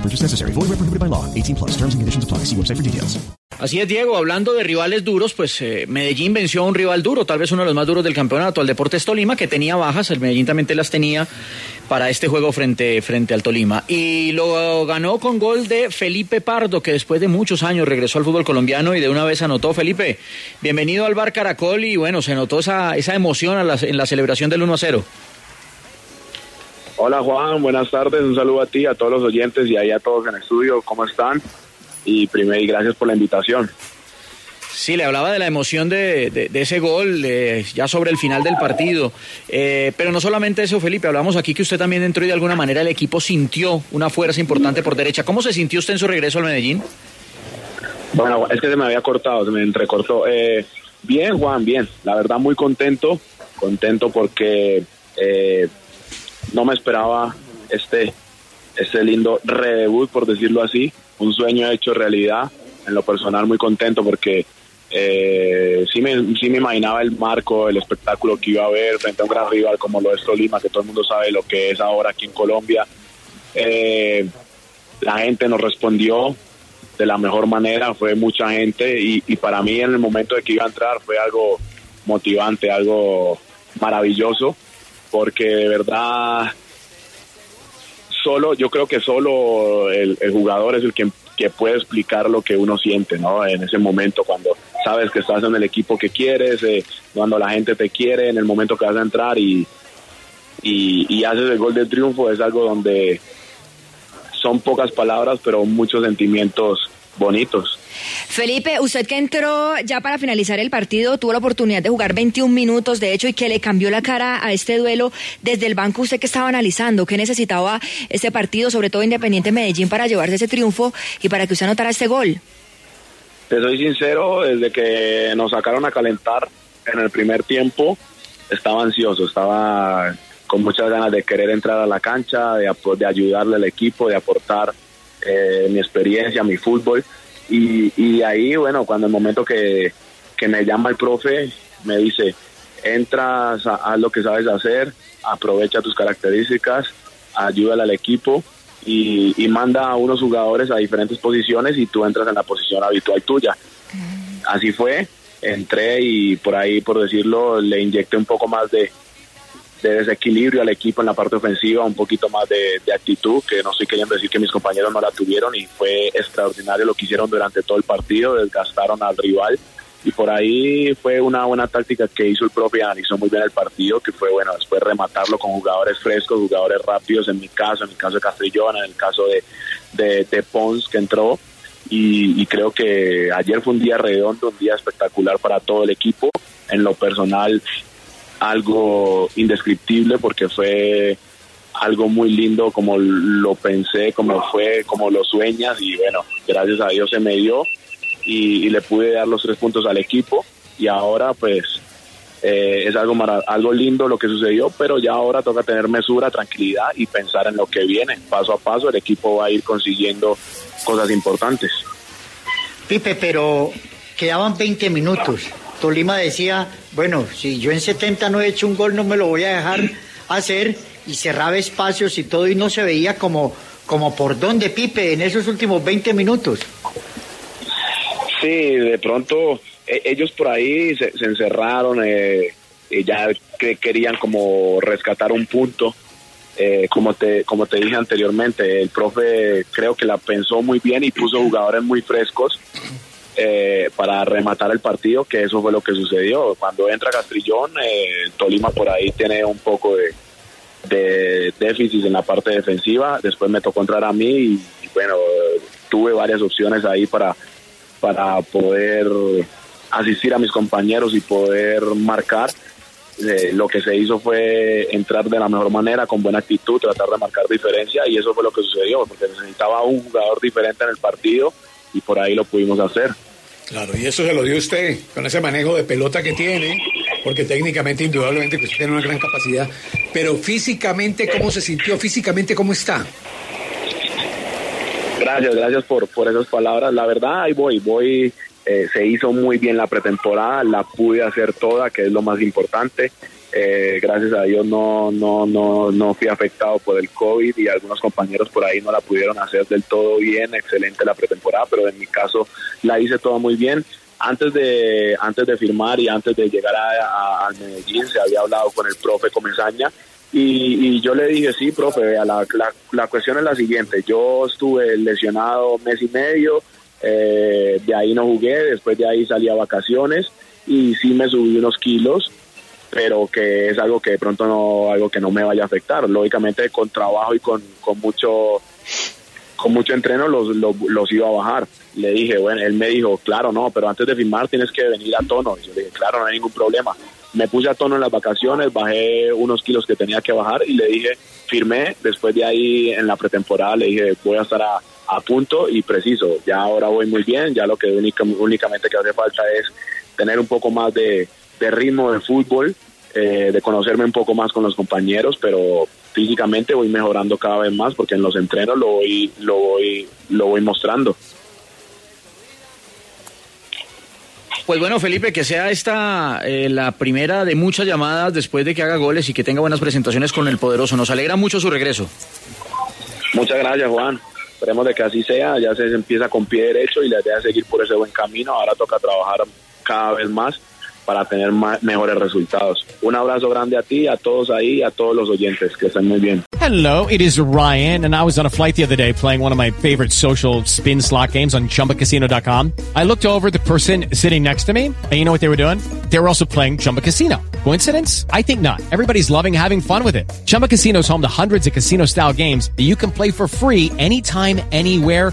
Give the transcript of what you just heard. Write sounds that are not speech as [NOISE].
No purchase necessary. Void where prohibited by law. 18 plus. Terms and conditions apply. See website for details. Así es, Diego. Hablando de rivales duros, pues eh, Medellín venció a un rival duro, tal vez uno de los más duros del campeonato, al Deportes Tolima, que tenía bajas. El Medellín también las tenía para este juego frente, frente al Tolima. Y lo ganó con gol de Felipe Pardo, que después de muchos años regresó al fútbol colombiano y de una vez anotó. Felipe, bienvenido al Bar Caracol y bueno, se notó esa, esa emoción a en la celebración del 1 a 0. Hola Juan, buenas tardes, un saludo a ti, a todos los oyentes y ahí a todos en el estudio, ¿cómo están? Y primero y gracias por la invitación. Sí, le hablaba de la emoción de, de- de ese gol, eh, ya sobre el final del partido. Eh, pero no solamente eso, Felipe, hablamos aquí que usted también entró y de alguna manera el equipo sintió una fuerza importante por derecha. ¿Cómo se sintió usted en su regreso al Medellín? Bueno, es que se me había cortado, se me entrecortó. Eh, bien Juan, bien, la verdad muy contento, contento porque eh, no me esperaba este, este lindo redebut, por decirlo así, un sueño hecho realidad, en lo personal muy contento porque eh, sí, me, sí me imaginaba el marco, el espectáculo que iba a haber frente a un gran rival como lo es Tolima, que todo el mundo sabe lo que es ahora aquí en Colombia. Eh, la gente nos respondió de la mejor manera, fue mucha gente y, y para mí en el momento de que iba a entrar fue algo motivante, algo maravilloso, porque de verdad solo, yo creo que solo el, jugador es el que, que puede explicar lo que uno siente, ¿no? En ese momento cuando sabes que estás en el equipo que quieres, eh, cuando la gente te quiere, en el momento que vas a entrar y, y, y haces el gol del triunfo, es algo donde son pocas palabras, pero muchos sentimientos bonitos. Felipe, usted que entró ya para finalizar el partido, tuvo la oportunidad de jugar 21 minutos, de hecho, y que le cambió la cara a este duelo desde el banco. ¿Usted que estaba analizando? ¿Qué necesitaba este partido, sobre todo Independiente Medellín, para llevarse ese triunfo y para que usted anotara este gol? Te soy sincero, desde que nos sacaron a calentar en el primer tiempo, estaba ansioso, estaba con muchas ganas de querer entrar a la cancha, de, de ayudarle al equipo, de aportar eh, mi experiencia, mi fútbol. Y, y de ahí, bueno, cuando el momento que, que me llama el profe, me dice, entras, a- haz lo que sabes hacer, aprovecha tus características, ayúdale al equipo y, y manda a unos jugadores a diferentes posiciones y tú entras en la posición habitual tuya. Así fue, entré y por ahí, por decirlo, le inyecté un poco más de, de desequilibrio al equipo en la parte ofensiva, un poquito más de, actitud, que no estoy queriendo decir que mis compañeros no la tuvieron y fue extraordinario lo que hicieron durante todo el partido, desgastaron al rival. Y por ahí fue una buena táctica que hizo el propio analizó muy bien el partido, que fue bueno después rematarlo con jugadores frescos, jugadores rápidos en mi caso, en el caso de Castrillón, en el caso de, de, de Pons que entró. Y, y creo que ayer fue un día redondo, un día espectacular para todo el equipo, en lo personal algo indescriptible porque fue algo muy lindo como lo pensé, como fue, como lo sueñas y bueno, gracias a Dios se me dio y, le pude dar los tres puntos al equipo y ahora pues eh, es algo, algo lindo lo que sucedió, pero ya ahora toca tener mesura, tranquilidad y pensar en lo que viene. Paso a paso el equipo va a ir consiguiendo cosas importantes. Pipe, pero quedaban 20 minutos. Tolima decía, bueno, si yo en 70 no he hecho un gol, no me lo voy a dejar [CLEARS THROAT] hacer y cerraba espacios y todo y no se veía como, como por dónde, Pipe, en esos últimos 20 minutos. Sí, de pronto eh, ellos por ahí se, se encerraron, eh, y ya que querían como rescatar un punto. Eh, como te como te dije anteriormente, el profe creo que la pensó muy bien y puso jugadores muy frescos. Eh, para rematar el partido, que eso fue lo que sucedió. Cuando entra Castrillón, eh, Tolima por ahí tiene un poco de, déficit en la parte defensiva, después me tocó entrar a mí y, bueno, tuve varias opciones ahí para, para poder asistir a mis compañeros y poder marcar. Eh, lo que se hizo fue entrar de la mejor manera, con buena actitud, tratar de marcar diferencia y eso fue lo que sucedió, porque necesitaba un jugador diferente en el partido y por ahí lo pudimos hacer. Claro, y eso se lo dio usted con ese manejo de pelota que tiene, porque técnicamente, indudablemente, pues tiene una gran capacidad. Pero físicamente, ¿cómo se sintió? Físicamente, ¿cómo está? Gracias, gracias por, por esas palabras. La verdad, ahí voy, voy eh, se hizo muy bien la pretemporada, la pude hacer toda, que es lo más importante. Eh, gracias a Dios no, no, no, no fui afectado por el COVID y algunos compañeros por ahí no la pudieron hacer del todo bien, excelente la pretemporada, pero en mi caso la hice toda muy bien. Antes de, antes de firmar y antes de llegar a, Medellín se había hablado con el profe Comesaña y, yo le dije, sí, profe, la, la, la cuestión es la siguiente, yo estuve lesionado mes y medio, eh, de ahí no jugué, después de ahí salí a vacaciones y sí me subí unos kilos, pero que es algo que de pronto no, algo que no me vaya a afectar. Lógicamente con trabajo y con, con mucho con mucho entreno los, los, iba a bajar. Le dije, bueno, él me dijo, claro, no, pero antes de firmar tienes que venir a tono. Y yo le dije, claro, no hay ningún problema. Me puse a tono en las vacaciones, bajé unos kilos que tenía que bajar y le dije, firmé. Después de ahí en la pretemporada le dije, voy a estar a, a punto y preciso. Ya ahora voy muy bien, ya lo que únicamente que hace falta es tener un poco más de, ritmo de fútbol, eh, de conocerme un poco más con los compañeros, pero físicamente voy mejorando cada vez más porque en los entrenos lo voy, lo voy, lo voy mostrando. Pues bueno, Felipe, que sea esta eh, la primera de muchas llamadas después de que haga goles y que tenga buenas presentaciones con el poderoso. Nos alegra mucho su regreso. Muchas gracias, Juan. Esperemos de que así sea, ya se empieza con pie derecho y la idea es seguir por ese buen camino. Ahora toca trabajar cada vez más para tener mejores resultados. Un abrazo grande a ti, a todos ahí, a todos los oyentes. Que estén muy bien. Hello, it is Ryan, and I was on a flight the other day playing one of my favorite social spin slot games on chumbacasino.com. I looked over the person sitting next to me, and you know what they were doing? They were also playing Chumba Casino. Coincidence? I think not. Everybody's loving having fun with it. Chumba Casino is home to hundreds of casino style games that you can play for free anytime, anywhere,